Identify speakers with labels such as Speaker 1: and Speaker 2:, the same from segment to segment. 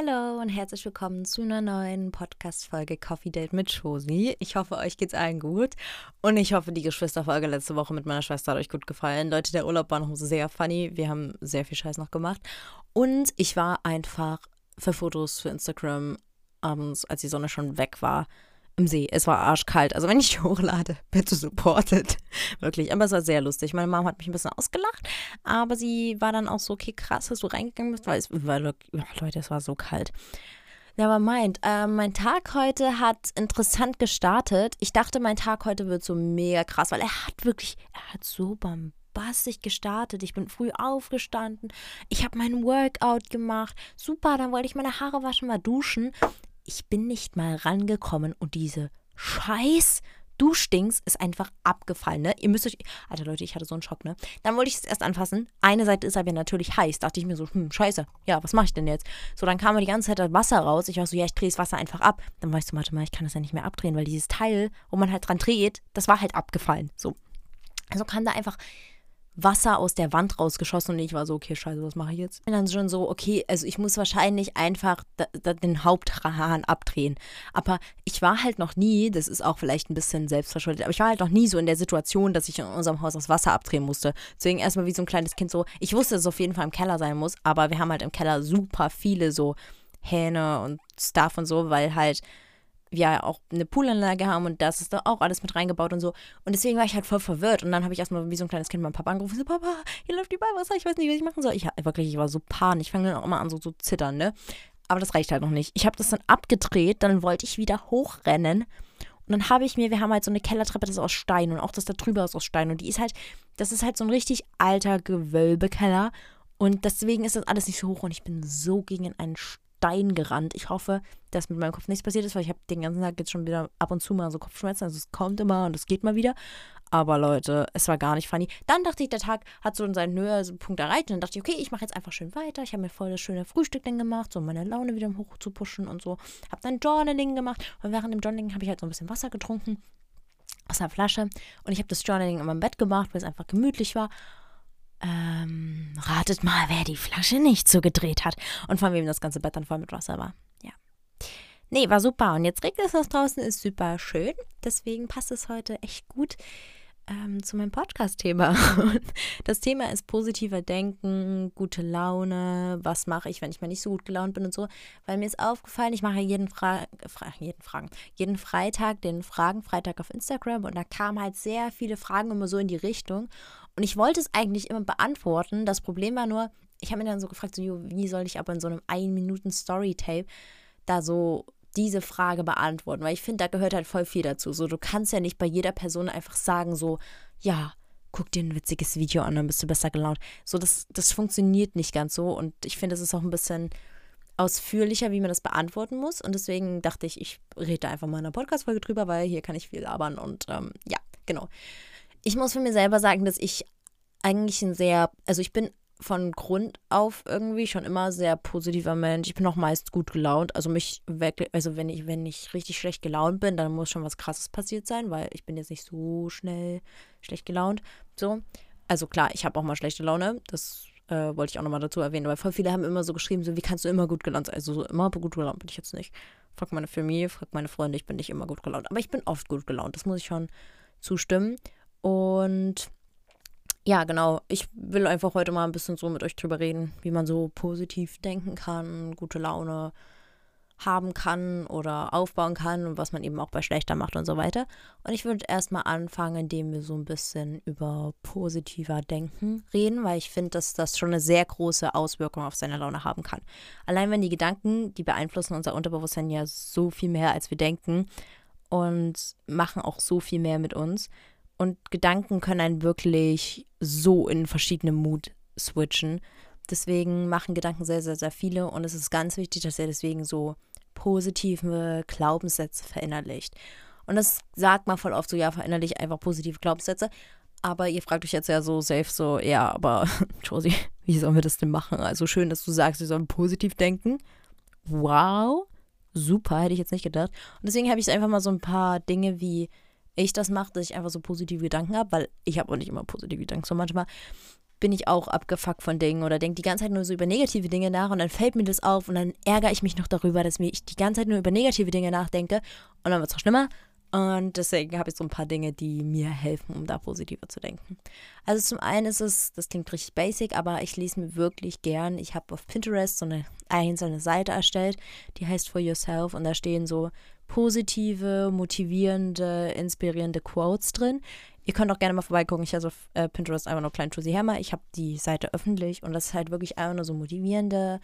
Speaker 1: Hallo und herzlich willkommen zu einer neuen Podcast-Folge Coffee Date mit Josi. Ich hoffe, euch geht's allen gut und ich hoffe, die Geschwisterfolge letzte Woche mit meiner Schwester hat euch gut gefallen. Leute, der Urlaub war noch sehr funny. Wir haben sehr viel Scheiß noch gemacht und ich war einfach für Fotos für Instagram abends, als die Sonne schon weg war, im See. Es war arschkalt. Also wenn ich hochlade, bitte supportet. Wirklich. Aber es war sehr lustig. Meine Mom hat mich ein bisschen ausgelacht, aber sie war dann auch so, okay, krass, dass du reingegangen bist, weil es war, Leute, es war so kalt. Never mind. Äh, mein Tag heute hat interessant gestartet. Ich dachte, mein Tag heute wird so mega krass, weil er hat wirklich, er hat so bombastisch gestartet. Ich bin früh aufgestanden. Ich habe mein Workout gemacht. Super, dann wollte ich meine Haare waschen, mal duschen ich bin nicht mal rangekommen und diese Scheiß Du stinkst ist einfach abgefallen, ne? Ihr müsst euch. Alter Leute, ich hatte so einen Schock, ne? Dann wollte ich es erst anfassen. Eine Seite ist aber natürlich heiß. Dachte ich mir so, hm, scheiße. Ja, was mache ich denn jetzt? So, dann kam mir die ganze Zeit das Wasser raus. Ich war so, ja, ich drehe das Wasser einfach ab. Dann war ich so, warte mal, ich kann das ja nicht mehr abdrehen, weil dieses Teil, wo man halt dran dreht, das war halt abgefallen. So. Also kam da einfach Wasser aus der Wand rausgeschossen und ich war so, okay, scheiße, was mache ich jetzt? Und dann schon so, okay, also ich muss wahrscheinlich einfach da, da den Haupthahn abdrehen. Aber ich war halt noch nie, das ist auch vielleicht ein bisschen selbstverschuldet, aber ich war halt noch nie so in der Situation, dass ich in unserem Haus das Wasser abdrehen musste. Deswegen erstmal wie so ein kleines Kind so, ich wusste, dass es auf jeden Fall im Keller sein muss, aber wir haben halt im Keller super viele so Hähne und Stuff und so, weil halt wir auch eine Poolanlage haben und das ist da auch alles mit reingebaut und so. Und deswegen war ich halt voll verwirrt. Und dann habe ich erstmal wie so ein kleines Kind meinen Papa angerufen. So, Papa, hier läuft die Ballwasser, ich weiß nicht, was ich machen soll. Ich wirklich, ich war so pan. Ich fange dann auch immer an, so zu zittern, ne? Aber das reicht halt noch nicht. Ich habe das dann abgedreht, dann wollte ich wieder hochrennen. Und dann habe ich mir, wir haben halt so eine Kellertreppe, das ist aus Stein und auch das da drüber ist aus Stein. Und die ist halt, das ist halt so ein richtig alter Gewölbekeller. Und deswegen ist das alles nicht so hoch und ich bin so gegen einen Stein Stein gerannt. Ich hoffe, dass mit meinem Kopf nichts passiert ist, weil ich habe den ganzen Tag jetzt schon wieder ab und zu mal so Kopfschmerzen. Also es kommt immer und es geht mal wieder. Aber Leute, es war gar nicht funny. Dann dachte ich, der Tag hat so seinen Höhepunkt erreicht. Und dann dachte ich, okay, ich mache jetzt einfach schön weiter. Ich habe mir voll das schöne Frühstück dann gemacht, so um meine Laune wieder hoch zu pushen und so. Habe dann Journaling gemacht. Und während dem Journaling habe ich halt so ein bisschen Wasser getrunken aus einer Flasche. Und ich habe das Journaling in meinem Bett gemacht, weil es einfach gemütlich war. Ähm, ratet mal, wer die Flasche nicht so gedreht hat und von wem das ganze Bett dann voll mit Wasser war. Ja. Nee, war super. Und jetzt regnet es noch draußen, ist super schön. Deswegen passt es heute echt gut ähm, zu meinem Podcast-Thema. Das Thema ist positiver Denken, gute Laune. Was mache ich, wenn ich mal nicht so gut gelaunt bin und so? Weil mir ist aufgefallen, ich mache jeden, Fra Fra jeden, Fragen, jeden Freitag den Fragenfreitag auf Instagram und da kamen halt sehr viele Fragen immer so in die Richtung. Und ich wollte es eigentlich immer beantworten. Das Problem war nur, ich habe mir dann so gefragt, so, wie soll ich aber in so einem 1-Minuten-Story-Tape da so diese Frage beantworten? Weil ich finde, da gehört halt voll viel dazu. So, du kannst ja nicht bei jeder Person einfach sagen, so, ja, guck dir ein witziges Video an, dann bist du besser gelaunt. So, das, das funktioniert nicht ganz so. Und ich finde, es ist auch ein bisschen ausführlicher, wie man das beantworten muss. Und deswegen dachte ich, ich rede einfach mal in einer Podcast-Folge drüber, weil hier kann ich viel labern. Und ähm, ja, genau. Ich muss für mir selber sagen, dass ich eigentlich ein sehr, also ich bin von Grund auf irgendwie schon immer sehr positiver Mensch. Ich bin auch meist gut gelaunt. Also mich wirklich, also wenn ich, wenn ich richtig schlecht gelaunt bin, dann muss schon was krasses passiert sein, weil ich bin jetzt nicht so schnell schlecht gelaunt. So. Also klar, ich habe auch mal schlechte Laune. Das äh, wollte ich auch nochmal dazu erwähnen, weil voll viele haben immer so geschrieben, so wie kannst du immer gut gelaunt sein? Also so immer gut gelaunt bin ich jetzt nicht. Frag meine Familie, frag meine Freunde, ich bin nicht immer gut gelaunt. Aber ich bin oft gut gelaunt. Das muss ich schon zustimmen. Und ja, genau, ich will einfach heute mal ein bisschen so mit euch drüber reden, wie man so positiv denken kann, gute Laune haben kann oder aufbauen kann und was man eben auch bei schlechter macht und so weiter. Und ich würde erstmal anfangen, indem wir so ein bisschen über positiver Denken reden, weil ich finde, dass das schon eine sehr große Auswirkung auf seine Laune haben kann. Allein wenn die Gedanken, die beeinflussen unser Unterbewusstsein ja so viel mehr, als wir denken und machen auch so viel mehr mit uns. Und Gedanken können einen wirklich so in verschiedene Mut switchen. Deswegen machen Gedanken sehr, sehr, sehr viele. Und es ist ganz wichtig, dass ihr deswegen so positive Glaubenssätze verinnerlicht. Und das sagt man voll oft so, ja, verinnerlich einfach positive Glaubenssätze. Aber ihr fragt euch jetzt ja so safe so, ja, aber Josie, wie sollen wir das denn machen? Also schön, dass du sagst, wir sollen positiv denken. Wow, super, hätte ich jetzt nicht gedacht. Und deswegen habe ich einfach mal so ein paar Dinge wie ich das mache, dass ich einfach so positive Gedanken habe, weil ich habe auch nicht immer positive Gedanken. So manchmal bin ich auch abgefuckt von Dingen oder denke die ganze Zeit nur so über negative Dinge nach und dann fällt mir das auf und dann ärgere ich mich noch darüber, dass ich die ganze Zeit nur über negative Dinge nachdenke und dann wird es noch schlimmer. Und deswegen habe ich so ein paar Dinge, die mir helfen, um da positiver zu denken. Also zum einen ist es, das klingt richtig basic, aber ich lese mir wirklich gern. Ich habe auf Pinterest so eine einzelne Seite erstellt, die heißt For Yourself und da stehen so positive, motivierende, inspirierende Quotes drin. Ihr könnt auch gerne mal vorbeigucken. Ich habe auf äh, Pinterest einfach nur Klein Josie Hammer. Ich habe die Seite öffentlich und das ist halt wirklich einfach nur so motivierende,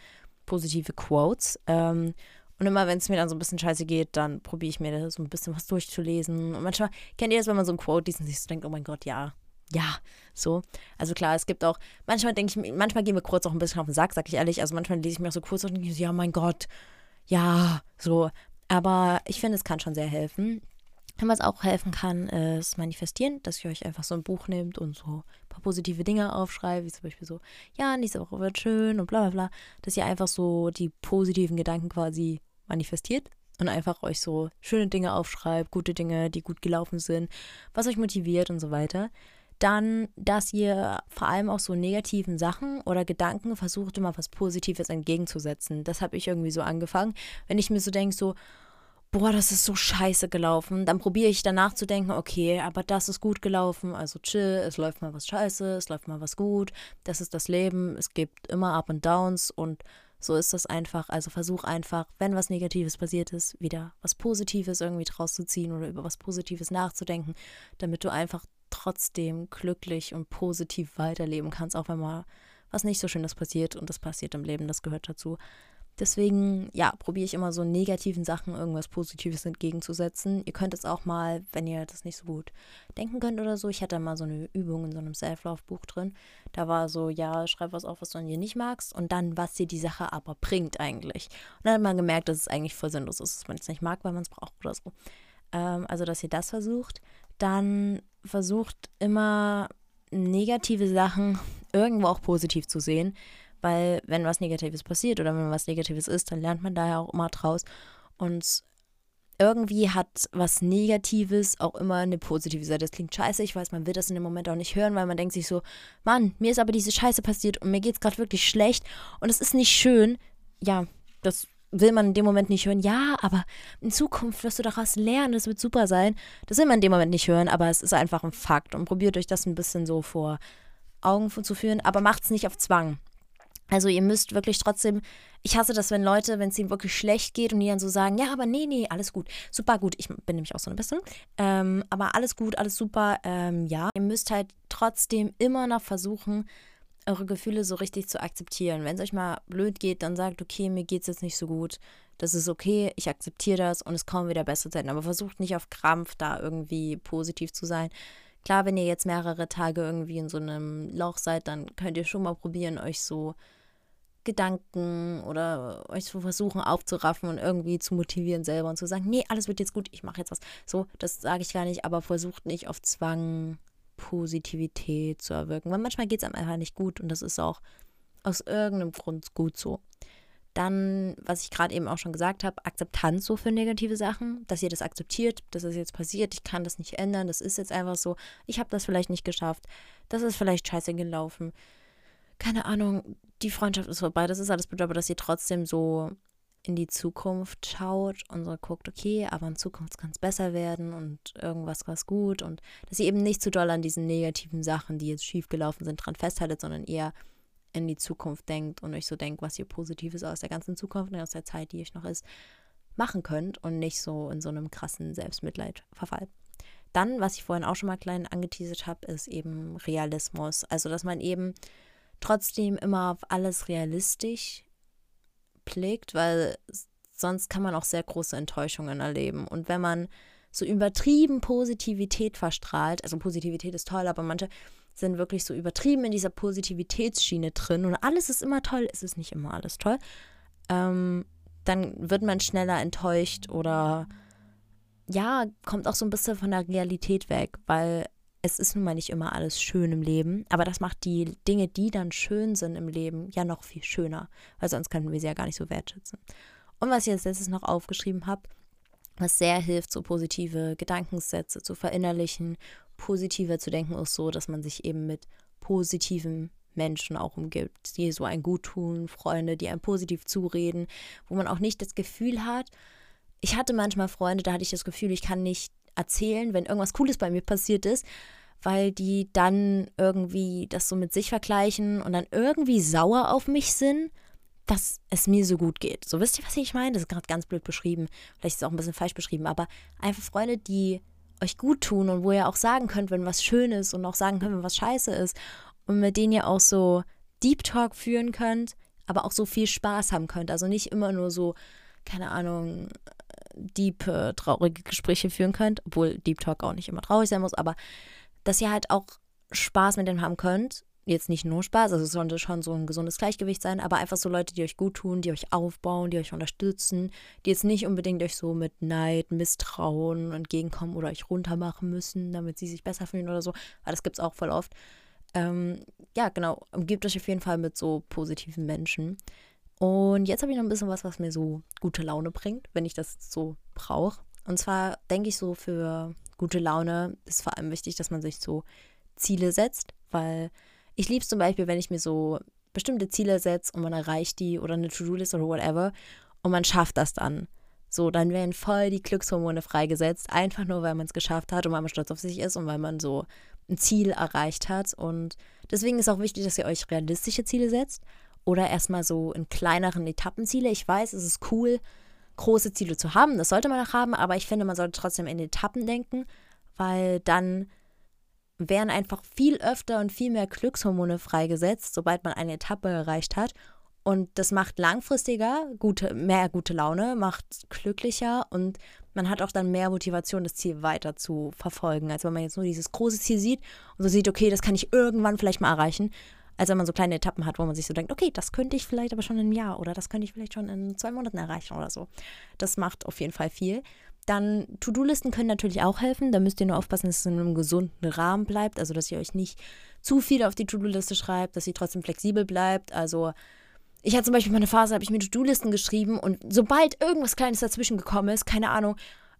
Speaker 1: positive Quotes. Ähm, und immer, wenn es mir dann so ein bisschen scheiße geht, dann probiere ich mir so ein bisschen was durchzulesen. Und manchmal kennt ihr das, wenn man so ein Quote liest und sich so denkt, oh mein Gott, ja, ja, so. Also klar, es gibt auch, manchmal denke ich, manchmal gehen wir kurz auch ein bisschen auf den Sack, sag ich ehrlich. Also manchmal lese ich mir auch so kurz und denke, ja, mein Gott, ja, so. Aber ich finde, es kann schon sehr helfen. Und was auch helfen kann, ist manifestieren, dass ihr euch einfach so ein Buch nehmt und so ein paar positive Dinge aufschreibt, wie zum Beispiel so, ja, nächste Woche wird schön und bla bla bla, dass ihr einfach so die positiven Gedanken quasi manifestiert und einfach euch so schöne Dinge aufschreibt, gute Dinge, die gut gelaufen sind, was euch motiviert und so weiter. Dann, dass ihr vor allem auch so negativen Sachen oder Gedanken versucht, immer was Positives entgegenzusetzen. Das habe ich irgendwie so angefangen. Wenn ich mir so denke, so, boah, das ist so scheiße gelaufen. Dann probiere ich danach zu denken, okay, aber das ist gut gelaufen, also chill, es läuft mal was scheiße, es läuft mal was gut, das ist das Leben, es gibt immer Up und Downs und so ist das einfach. Also versuch einfach, wenn was Negatives passiert ist, wieder was Positives irgendwie draus zu ziehen oder über was Positives nachzudenken, damit du einfach trotzdem glücklich und positiv weiterleben kannst, auch wenn mal was nicht so Schönes passiert und das passiert im Leben, das gehört dazu. Deswegen, ja, probiere ich immer so negativen Sachen irgendwas Positives entgegenzusetzen. Ihr könnt es auch mal, wenn ihr das nicht so gut denken könnt oder so. Ich hatte mal so eine Übung in so einem Self-Love-Buch drin. Da war so, ja, schreib was auf, was du an dir nicht magst und dann, was dir die Sache aber bringt eigentlich. Und dann hat man gemerkt, dass es eigentlich voll sinnlos ist, dass man es nicht mag, weil man es braucht oder so. Ähm, also, dass ihr das versucht. Dann versucht immer negative Sachen irgendwo auch positiv zu sehen weil wenn was Negatives passiert oder wenn was Negatives ist, dann lernt man daher auch immer draus. Und irgendwie hat was Negatives auch immer eine positive Seite. Das klingt scheiße, ich weiß, man will das in dem Moment auch nicht hören, weil man denkt sich so, Mann, mir ist aber diese Scheiße passiert und mir geht es gerade wirklich schlecht und es ist nicht schön. Ja, das will man in dem Moment nicht hören. Ja, aber in Zukunft wirst du daraus lernen, das wird super sein. Das will man in dem Moment nicht hören, aber es ist einfach ein Fakt und probiert euch das ein bisschen so vor Augen zu führen, aber macht es nicht auf Zwang. Also ihr müsst wirklich trotzdem, ich hasse das, wenn Leute, wenn es ihnen wirklich schlecht geht und die dann so sagen, ja, aber nee, nee, alles gut, super gut. Ich bin nämlich auch so eine Person. Ähm, aber alles gut, alles super, ähm, ja. Ihr müsst halt trotzdem immer noch versuchen, eure Gefühle so richtig zu akzeptieren. Wenn es euch mal blöd geht, dann sagt, okay, mir geht es jetzt nicht so gut. Das ist okay, ich akzeptiere das und es kommen wieder bessere Zeiten. Aber versucht nicht auf Krampf da irgendwie positiv zu sein. Klar, wenn ihr jetzt mehrere Tage irgendwie in so einem Loch seid, dann könnt ihr schon mal probieren, euch so Gedanken oder euch zu versuchen aufzuraffen und irgendwie zu motivieren selber und zu sagen, nee, alles wird jetzt gut, ich mache jetzt was. So, das sage ich gar nicht, aber versucht nicht auf Zwang Positivität zu erwirken, weil manchmal geht es einem einfach nicht gut und das ist auch aus irgendeinem Grund gut so. Dann, was ich gerade eben auch schon gesagt habe, Akzeptanz so für negative Sachen, dass ihr das akzeptiert, dass es jetzt passiert, ich kann das nicht ändern, das ist jetzt einfach so, ich habe das vielleicht nicht geschafft, das ist vielleicht scheiße gelaufen. Keine Ahnung, die Freundschaft ist vorbei, das ist alles aber dass ihr trotzdem so in die Zukunft schaut und so guckt, okay, aber in Zukunft kann es besser werden und irgendwas war gut und dass ihr eben nicht zu doll an diesen negativen Sachen, die jetzt schiefgelaufen sind, dran festhaltet, sondern eher in die Zukunft denkt und euch so denkt, was ihr Positives aus der ganzen Zukunft und aus der Zeit, die euch noch ist, machen könnt und nicht so in so einem krassen Selbstmitleid verfallt. Dann, was ich vorhin auch schon mal klein angeteasert habe, ist eben Realismus. Also, dass man eben trotzdem immer auf alles realistisch blickt, weil sonst kann man auch sehr große Enttäuschungen erleben. Und wenn man so übertrieben Positivität verstrahlt, also Positivität ist toll, aber manche sind wirklich so übertrieben in dieser Positivitätsschiene drin und alles ist immer toll, es ist nicht immer alles toll, ähm, dann wird man schneller enttäuscht oder ja, kommt auch so ein bisschen von der Realität weg, weil es ist nun mal nicht immer alles schön im Leben, aber das macht die Dinge, die dann schön sind im Leben, ja noch viel schöner, weil sonst könnten wir sie ja gar nicht so wertschätzen. Und was ich als letztes noch aufgeschrieben habe, was sehr hilft, so positive Gedankensätze zu verinnerlichen, positiver zu denken, ist so, dass man sich eben mit positiven Menschen auch umgibt, die so ein gut tun, Freunde, die einem positiv zureden, wo man auch nicht das Gefühl hat, ich hatte manchmal Freunde, da hatte ich das Gefühl, ich kann nicht erzählen, wenn irgendwas Cooles bei mir passiert ist, weil die dann irgendwie das so mit sich vergleichen und dann irgendwie sauer auf mich sind, dass es mir so gut geht. So wisst ihr, was ich meine? Das ist gerade ganz blöd beschrieben. Vielleicht ist es auch ein bisschen falsch beschrieben, aber einfach Freunde, die euch gut tun und wo ihr auch sagen könnt, wenn was schön ist und auch sagen könnt, wenn was scheiße ist und mit denen ihr auch so Deep Talk führen könnt, aber auch so viel Spaß haben könnt. Also nicht immer nur so, keine Ahnung, deep, äh, traurige Gespräche führen könnt, obwohl Deep Talk auch nicht immer traurig sein muss, aber dass ihr halt auch Spaß mit denen haben könnt. Jetzt nicht nur Spaß, also es sollte schon so ein gesundes Gleichgewicht sein, aber einfach so Leute, die euch gut tun, die euch aufbauen, die euch unterstützen, die jetzt nicht unbedingt euch so mit Neid, Misstrauen entgegenkommen oder euch runtermachen müssen, damit sie sich besser fühlen oder so. Aber das gibt es auch voll oft. Ähm, ja, genau, umgebt euch auf jeden Fall mit so positiven Menschen. Und jetzt habe ich noch ein bisschen was, was mir so gute Laune bringt, wenn ich das so brauche. Und zwar denke ich so, für gute Laune ist vor allem wichtig, dass man sich so Ziele setzt, weil ich liebe es zum Beispiel, wenn ich mir so bestimmte Ziele setze und man erreicht die oder eine To-Do-List oder whatever und man schafft das dann. So, dann werden voll die Glückshormone freigesetzt, einfach nur, weil man es geschafft hat und weil man stolz auf sich ist und weil man so ein Ziel erreicht hat. Und deswegen ist auch wichtig, dass ihr euch realistische Ziele setzt oder erstmal so in kleineren Etappenziele. Ich weiß, es ist cool, große Ziele zu haben, das sollte man auch haben, aber ich finde, man sollte trotzdem in Etappen denken, weil dann werden einfach viel öfter und viel mehr Glückshormone freigesetzt, sobald man eine Etappe erreicht hat. Und das macht langfristiger gute, mehr gute Laune, macht glücklicher und man hat auch dann mehr Motivation, das Ziel weiter zu verfolgen, als wenn man jetzt nur dieses große Ziel sieht und so sieht, okay, das kann ich irgendwann vielleicht mal erreichen als wenn man so kleine Etappen hat, wo man sich so denkt, okay, das könnte ich vielleicht aber schon in einem Jahr oder das könnte ich vielleicht schon in zwei Monaten erreichen oder so. Das macht auf jeden Fall viel. Dann To-Do-Listen können natürlich auch helfen. Da müsst ihr nur aufpassen, dass es in einem gesunden Rahmen bleibt. Also, dass ihr euch nicht zu viel auf die To-Do-Liste schreibt, dass sie trotzdem flexibel bleibt. Also, ich hatte zum Beispiel mal eine Phase, habe ich mir To-Do-Listen geschrieben und sobald irgendwas Kleines dazwischen gekommen ist, keine Ahnung,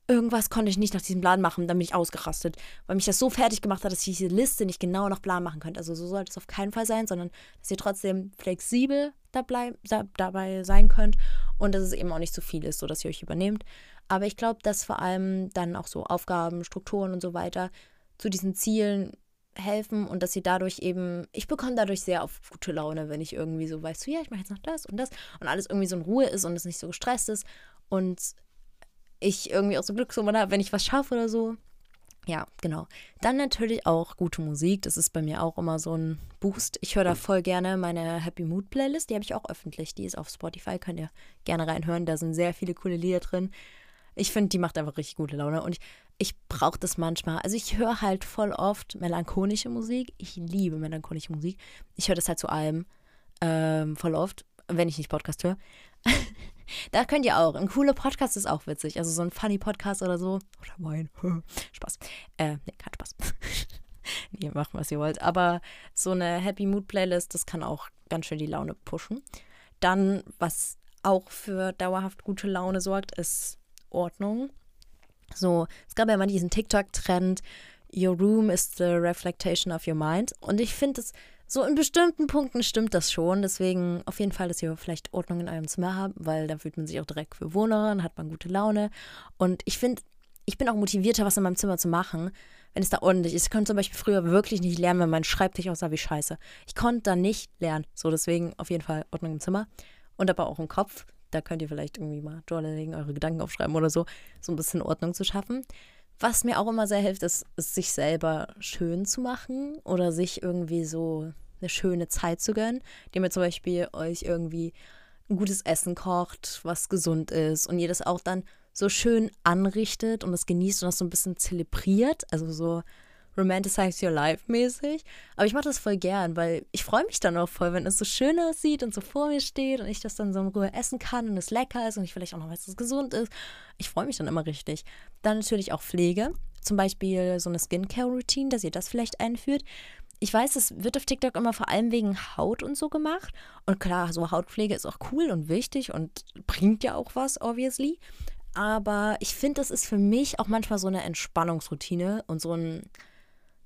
Speaker 1: irgendwas konnte ich nicht nach diesem Plan machen, dann bin ich ausgerastet, weil mich das so fertig gemacht hat, dass ich diese Liste nicht genau nach Plan machen könnte. Also so sollte es auf keinen Fall sein, sondern dass ihr trotzdem flexibel dabei, dabei sein könnt und dass es eben auch nicht zu viel ist, sodass ihr euch übernehmt. Aber ich glaube, dass vor allem dann auch so Aufgaben, Strukturen und so weiter zu diesen Zielen helfen und dass ihr dadurch eben, ich bekomme dadurch sehr auf gute Laune, wenn ich irgendwie so weiß, so ja, ich mache jetzt noch das und das und alles irgendwie so in Ruhe ist und es nicht so gestresst ist und ich irgendwie auch so Glückshormone habe, wenn ich was schaffe oder so. Ja, genau. Dann natürlich auch gute Musik. Das ist bei mir auch immer so ein Boost. Ich höre da voll gerne meine Happy Mood Playlist. Die habe ich auch öffentlich. Die ist auf Spotify. Könnt ihr gerne reinhören. Da sind sehr viele coole Lieder drin. Ich finde, die macht einfach richtig gute Laune. Und ich, ich brauche das manchmal. Also ich höre halt voll oft melancholische Musik. Ich liebe melancholische Musik. Ich höre das halt zu allem. Ähm, voll oft, wenn ich nicht Podcast höre. Da könnt ihr auch. Ein cooler Podcast ist auch witzig. Also so ein funny Podcast oder so. Oder mein. Spaß. Äh, nee, kein Spaß. ihr macht, was ihr wollt. Aber so eine Happy Mood Playlist, das kann auch ganz schön die Laune pushen. Dann, was auch für dauerhaft gute Laune sorgt, ist Ordnung. So, es gab ja mal diesen TikTok-Trend, Your room is the reflection of your mind. Und ich finde es so in bestimmten Punkten stimmt das schon. Deswegen auf jeden Fall, dass ihr vielleicht Ordnung in eurem Zimmer habt, weil da fühlt man sich auch direkt für wohner, dann hat man gute Laune. Und ich finde, ich bin auch motivierter, was in meinem Zimmer zu machen, wenn es da ordentlich ist. Ich konnte zum Beispiel früher wirklich nicht lernen, wenn mein Schreibtisch aussah wie scheiße. Ich konnte da nicht lernen. So, deswegen auf jeden Fall Ordnung im Zimmer. Und aber auch im Kopf. Da könnt ihr vielleicht irgendwie mal Journaling, eure Gedanken aufschreiben oder so, so ein bisschen Ordnung zu schaffen. Was mir auch immer sehr hilft, ist, ist, sich selber schön zu machen oder sich irgendwie so eine schöne Zeit zu gönnen, indem ihr zum Beispiel euch irgendwie ein gutes Essen kocht, was gesund ist und ihr das auch dann so schön anrichtet und es genießt und das so ein bisschen zelebriert, also so Romanticize Your Life mäßig. Aber ich mache das voll gern, weil ich freue mich dann auch voll, wenn es so schön aussieht und so vor mir steht und ich das dann so in Ruhe essen kann und es lecker ist und ich vielleicht auch noch weiß, dass es gesund ist. Ich freue mich dann immer richtig. Dann natürlich auch Pflege. Zum Beispiel so eine Skincare-Routine, dass ihr das vielleicht einführt. Ich weiß, es wird auf TikTok immer vor allem wegen Haut und so gemacht. Und klar, so Hautpflege ist auch cool und wichtig und bringt ja auch was, obviously. Aber ich finde, das ist für mich auch manchmal so eine Entspannungsroutine und so ein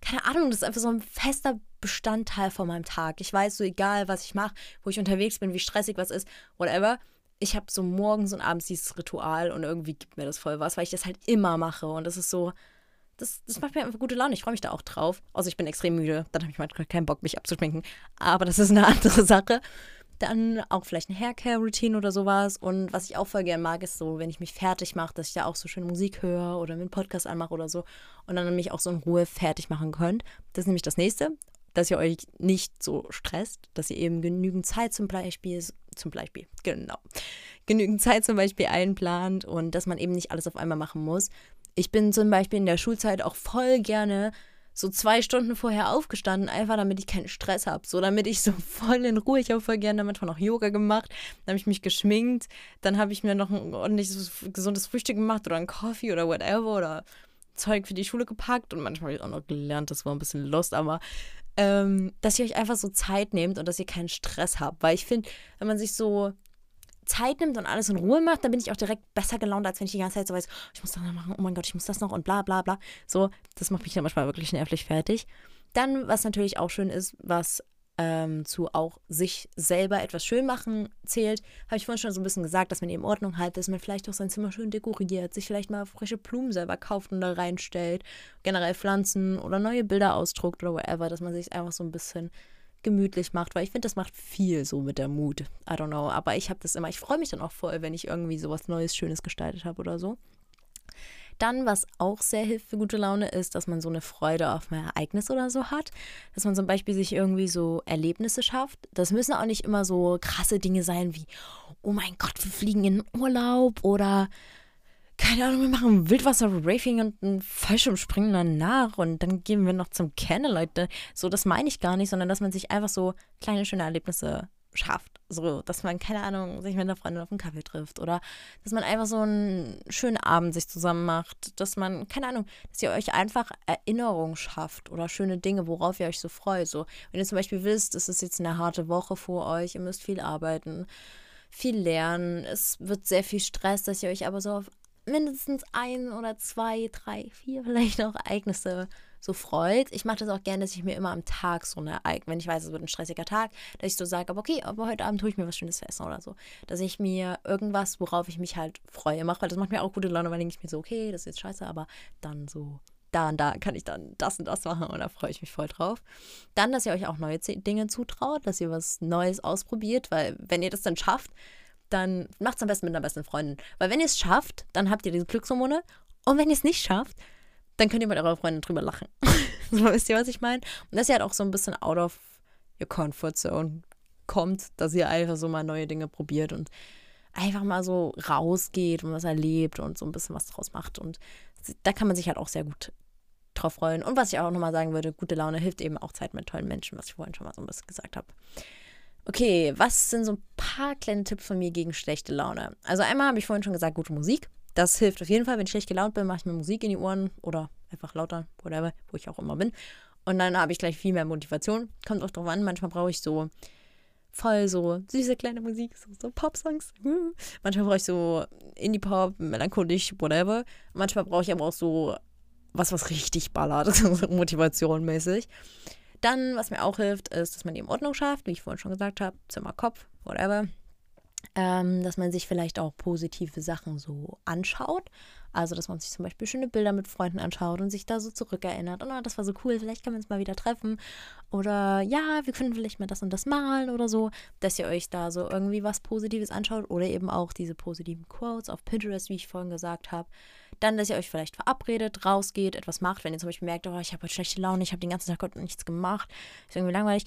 Speaker 1: keine Ahnung, das ist einfach so ein fester Bestandteil von meinem Tag. Ich weiß so, egal was ich mache, wo ich unterwegs bin, wie stressig was ist, whatever. Ich habe so morgens und abends dieses Ritual und irgendwie gibt mir das voll was, weil ich das halt immer mache. Und das ist so, das, das macht mir einfach gute Laune. Ich freue mich da auch drauf. Also ich bin extrem müde, dann habe ich manchmal keinen Bock, mich abzuschminken. Aber das ist eine andere Sache. Dann auch vielleicht eine Haircare-Routine oder sowas. Und was ich auch voll gerne mag, ist so, wenn ich mich fertig mache, dass ich da auch so schön Musik höre oder mir einen Podcast anmache oder so. Und dann mich auch so in Ruhe fertig machen könnt. Das ist nämlich das nächste, dass ihr euch nicht so stresst, dass ihr eben genügend Zeit zum Beispiel, zum Beispiel, genau, genügend Zeit zum Beispiel einplant und dass man eben nicht alles auf einmal machen muss. Ich bin zum Beispiel in der Schulzeit auch voll gerne so zwei Stunden vorher aufgestanden, einfach damit ich keinen Stress habe. So, damit ich so voll in Ruhe, ich habe voll gerne manchmal noch Yoga gemacht, dann habe ich mich geschminkt, dann habe ich mir noch ein ordentliches, gesundes Frühstück gemacht oder einen Coffee oder whatever oder Zeug für die Schule gepackt und manchmal habe ich auch noch gelernt, das war ein bisschen lost, aber ähm, dass ihr euch einfach so Zeit nehmt und dass ihr keinen Stress habt. Weil ich finde, wenn man sich so Zeit nimmt und alles in Ruhe macht, dann bin ich auch direkt besser gelaunt, als wenn ich die ganze Zeit so weiß, ich muss das noch machen, oh mein Gott, ich muss das noch und bla bla bla. So, das macht mich dann manchmal wirklich nervlich fertig. Dann, was natürlich auch schön ist, was ähm, zu auch sich selber etwas schön machen zählt, habe ich vorhin schon so ein bisschen gesagt, dass man eben Ordnung hat, dass man vielleicht auch sein Zimmer schön dekoriert, sich vielleicht mal frische Blumen selber kauft und da reinstellt, generell Pflanzen oder neue Bilder ausdruckt oder whatever, dass man sich einfach so ein bisschen gemütlich macht, weil ich finde, das macht viel so mit der Mut. I don't know, aber ich habe das immer, ich freue mich dann auch voll, wenn ich irgendwie sowas Neues, Schönes gestaltet habe oder so. Dann, was auch sehr hilft für gute Laune, ist, dass man so eine Freude auf ein Ereignis oder so hat. Dass man zum Beispiel sich irgendwie so Erlebnisse schafft. Das müssen auch nicht immer so krasse Dinge sein wie, oh mein Gott, wir fliegen in Urlaub oder keine Ahnung, wir machen Wildwasser-Rafing und ein Fallschirmspringen danach und dann gehen wir noch zum Candlelight. So, das meine ich gar nicht, sondern dass man sich einfach so kleine, schöne Erlebnisse schafft. So, dass man, keine Ahnung, sich mit einer Freundin auf einen Kaffee trifft oder dass man einfach so einen schönen Abend sich zusammen macht. Dass man, keine Ahnung, dass ihr euch einfach Erinnerungen schafft oder schöne Dinge, worauf ihr euch so freut. So, wenn ihr zum Beispiel wisst, es ist jetzt eine harte Woche vor euch, ihr müsst viel arbeiten, viel lernen, es wird sehr viel Stress, dass ihr euch aber so auf mindestens ein oder zwei, drei, vier vielleicht auch Ereignisse so freut. Ich mache das auch gerne, dass ich mir immer am Tag so eine Ereignis, wenn ich weiß, es wird ein stressiger Tag, dass ich so sage, aber okay, aber heute Abend tue ich mir was Schönes zu essen oder so. Dass ich mir irgendwas, worauf ich mich halt freue, mache, weil das macht mir auch gute Laune, weil denke ich mir so, okay, das ist jetzt scheiße, aber dann so da und da kann ich dann das und das machen und da freue ich mich voll drauf. Dann, dass ihr euch auch neue Dinge zutraut, dass ihr was Neues ausprobiert, weil wenn ihr das dann schafft, dann macht es am besten mit einer besten Freundin. Weil wenn ihr es schafft, dann habt ihr diese Glückshormone. Und wenn ihr es nicht schafft, dann könnt ihr mit eurer Freundin drüber lachen. so wisst ihr, was ich meine? Und dass ihr halt auch so ein bisschen out of your comfort zone kommt, dass ihr einfach so mal neue Dinge probiert und einfach mal so rausgeht und was erlebt und so ein bisschen was draus macht. Und da kann man sich halt auch sehr gut drauf freuen. Und was ich auch nochmal sagen würde, gute Laune hilft eben auch Zeit mit tollen Menschen, was ich vorhin schon mal so ein bisschen gesagt habe. Okay, was sind so ein paar kleine Tipps von mir gegen schlechte Laune? Also einmal habe ich vorhin schon gesagt, gute Musik. Das hilft auf jeden Fall. Wenn ich schlecht gelaunt bin, mache ich mir Musik in die Ohren oder einfach lauter, whatever, wo ich auch immer bin. Und dann habe ich gleich viel mehr Motivation. Kommt auch drauf an, manchmal brauche ich so voll so süße kleine Musik, so, so Pop-Songs. Manchmal brauche ich so Indie-Pop, melancholisch, whatever. Manchmal brauche ich aber auch so was, was richtig ballert, so motivationmäßig. Dann, was mir auch hilft, ist, dass man die in Ordnung schafft, wie ich vorhin schon gesagt habe, Zimmer, Kopf, whatever. Ähm, dass man sich vielleicht auch positive Sachen so anschaut. Also, dass man sich zum Beispiel schöne Bilder mit Freunden anschaut und sich da so zurückerinnert. Oh, das war so cool, vielleicht können wir uns mal wieder treffen. Oder ja, wir können vielleicht mal das und das malen oder so. Dass ihr euch da so irgendwie was Positives anschaut. Oder eben auch diese positiven Quotes auf Pinterest, wie ich vorhin gesagt habe. Dann, dass ihr euch vielleicht verabredet, rausgeht, etwas macht. Wenn ihr zum Beispiel merkt, oh, ich habe heute schlechte Laune, ich habe den ganzen Tag heute nichts gemacht, ist irgendwie langweilig.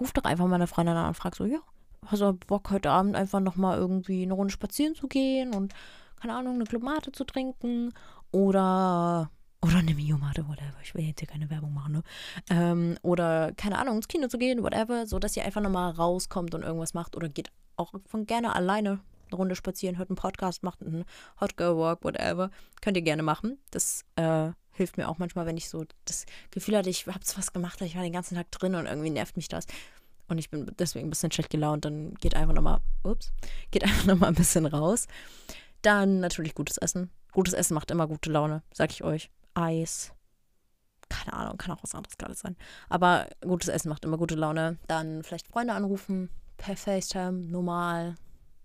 Speaker 1: Ruft doch einfach mal eine Freundin an und fragt so, ja, hast du Bock heute Abend einfach nochmal irgendwie eine Runde spazieren zu gehen und keine Ahnung, eine Glomate zu trinken oder oder eine Miomate, whatever. Ich will jetzt hier keine Werbung machen, ne? Ähm, oder, keine Ahnung, ins Kino zu gehen, whatever. So, dass ihr einfach nochmal rauskommt und irgendwas macht. Oder geht auch von gerne alleine eine Runde spazieren, hört einen Podcast, macht einen Hot Girl Walk, whatever. Könnt ihr gerne machen. Das äh, hilft mir auch manchmal, wenn ich so das Gefühl hatte, ich habe was gemacht, ich war den ganzen Tag drin und irgendwie nervt mich das. Und ich bin deswegen ein bisschen schlecht gelaunt, dann geht einfach nochmal, ups, geht einfach nochmal ein bisschen raus. Dann natürlich gutes Essen. Gutes Essen macht immer gute Laune, sag ich euch. Eis, keine Ahnung, kann auch was anderes Geiles sein. Aber gutes Essen macht immer gute Laune. Dann vielleicht Freunde anrufen, per FaceTime, normal,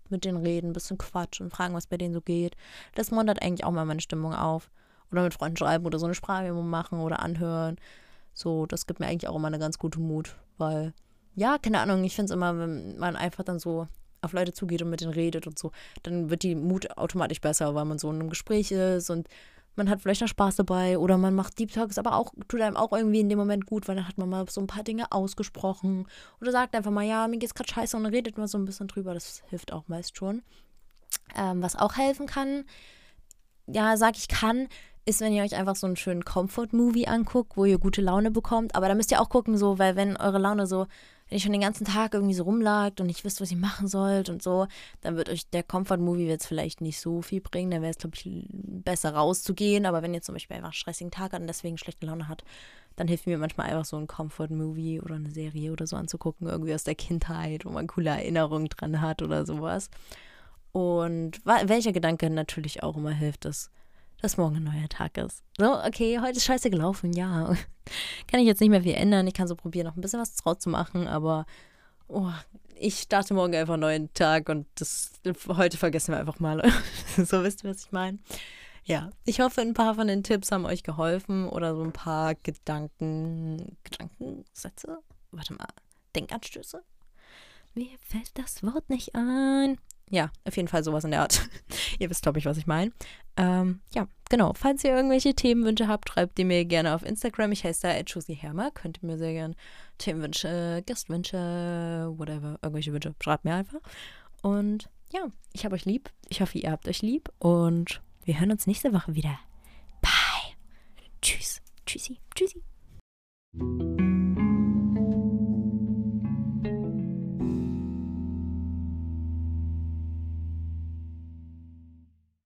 Speaker 1: mit denen reden, ein bisschen quatschen, fragen, was bei denen so geht. Das muntert eigentlich auch mal meine Stimmung auf. Oder mit Freunden schreiben oder so eine Sprachmemo machen oder anhören. So, das gibt mir eigentlich auch immer eine ganz gute Mut, weil, ja, keine Ahnung, ich finde es immer, wenn man einfach dann so auf Leute zugeht und mit denen redet und so, dann wird die Mut automatisch besser, weil man so in einem Gespräch ist und man hat vielleicht noch Spaß dabei oder man macht Deep Talks, aber auch tut einem auch irgendwie in dem Moment gut, weil dann hat man mal so ein paar Dinge ausgesprochen oder sagt einfach mal, ja, mir geht's gerade scheiße und redet mal so ein bisschen drüber. Das hilft auch meist schon. Ähm, was auch helfen kann, ja, sag ich kann, ist, wenn ihr euch einfach so einen schönen Comfort-Movie anguckt, wo ihr gute Laune bekommt. Aber da müsst ihr auch gucken, so, weil wenn eure Laune so wenn ihr schon den ganzen Tag irgendwie so rumlagt und nicht wisst, was ihr machen sollt und so, dann wird euch der Comfort-Movie jetzt vielleicht nicht so viel bringen. Dann wäre es, glaube ich, besser rauszugehen. Aber wenn ihr zum Beispiel einfach einen stressigen Tag hat und deswegen schlechte Laune hat, dann hilft mir manchmal einfach so ein Comfort-Movie oder eine Serie oder so anzugucken, irgendwie aus der Kindheit, wo man coole Erinnerungen dran hat oder sowas. Und welcher Gedanke natürlich auch immer hilft, ist, dass morgen ein neuer Tag ist. So, okay, heute ist scheiße gelaufen, ja. kann ich jetzt nicht mehr viel ändern. Ich kann so probieren, noch ein bisschen was draus zu machen, aber oh, ich starte morgen einfach einen neuen Tag und das heute vergessen wir einfach mal. so wisst ihr, was ich meine. Ja, ich hoffe, ein paar von den Tipps haben euch geholfen oder so ein paar Gedanken, Gedankensätze. Warte mal, Denkanstöße? Mir fällt das Wort nicht ein. Ja, auf jeden Fall sowas in der Art. ihr wisst, glaube ich, was ich meine. Ähm, ja, genau. Falls ihr irgendwelche Themenwünsche habt, schreibt die mir gerne auf Instagram. Ich heiße da Hermer. Könnt ihr mir sehr gerne Themenwünsche, Gastwünsche, whatever, irgendwelche Wünsche, schreibt mir einfach. Und ja, ich habe euch lieb. Ich hoffe, ihr habt euch lieb. Und wir hören uns nächste Woche wieder. Bye. Tschüss. Tschüssi. Tschüssi.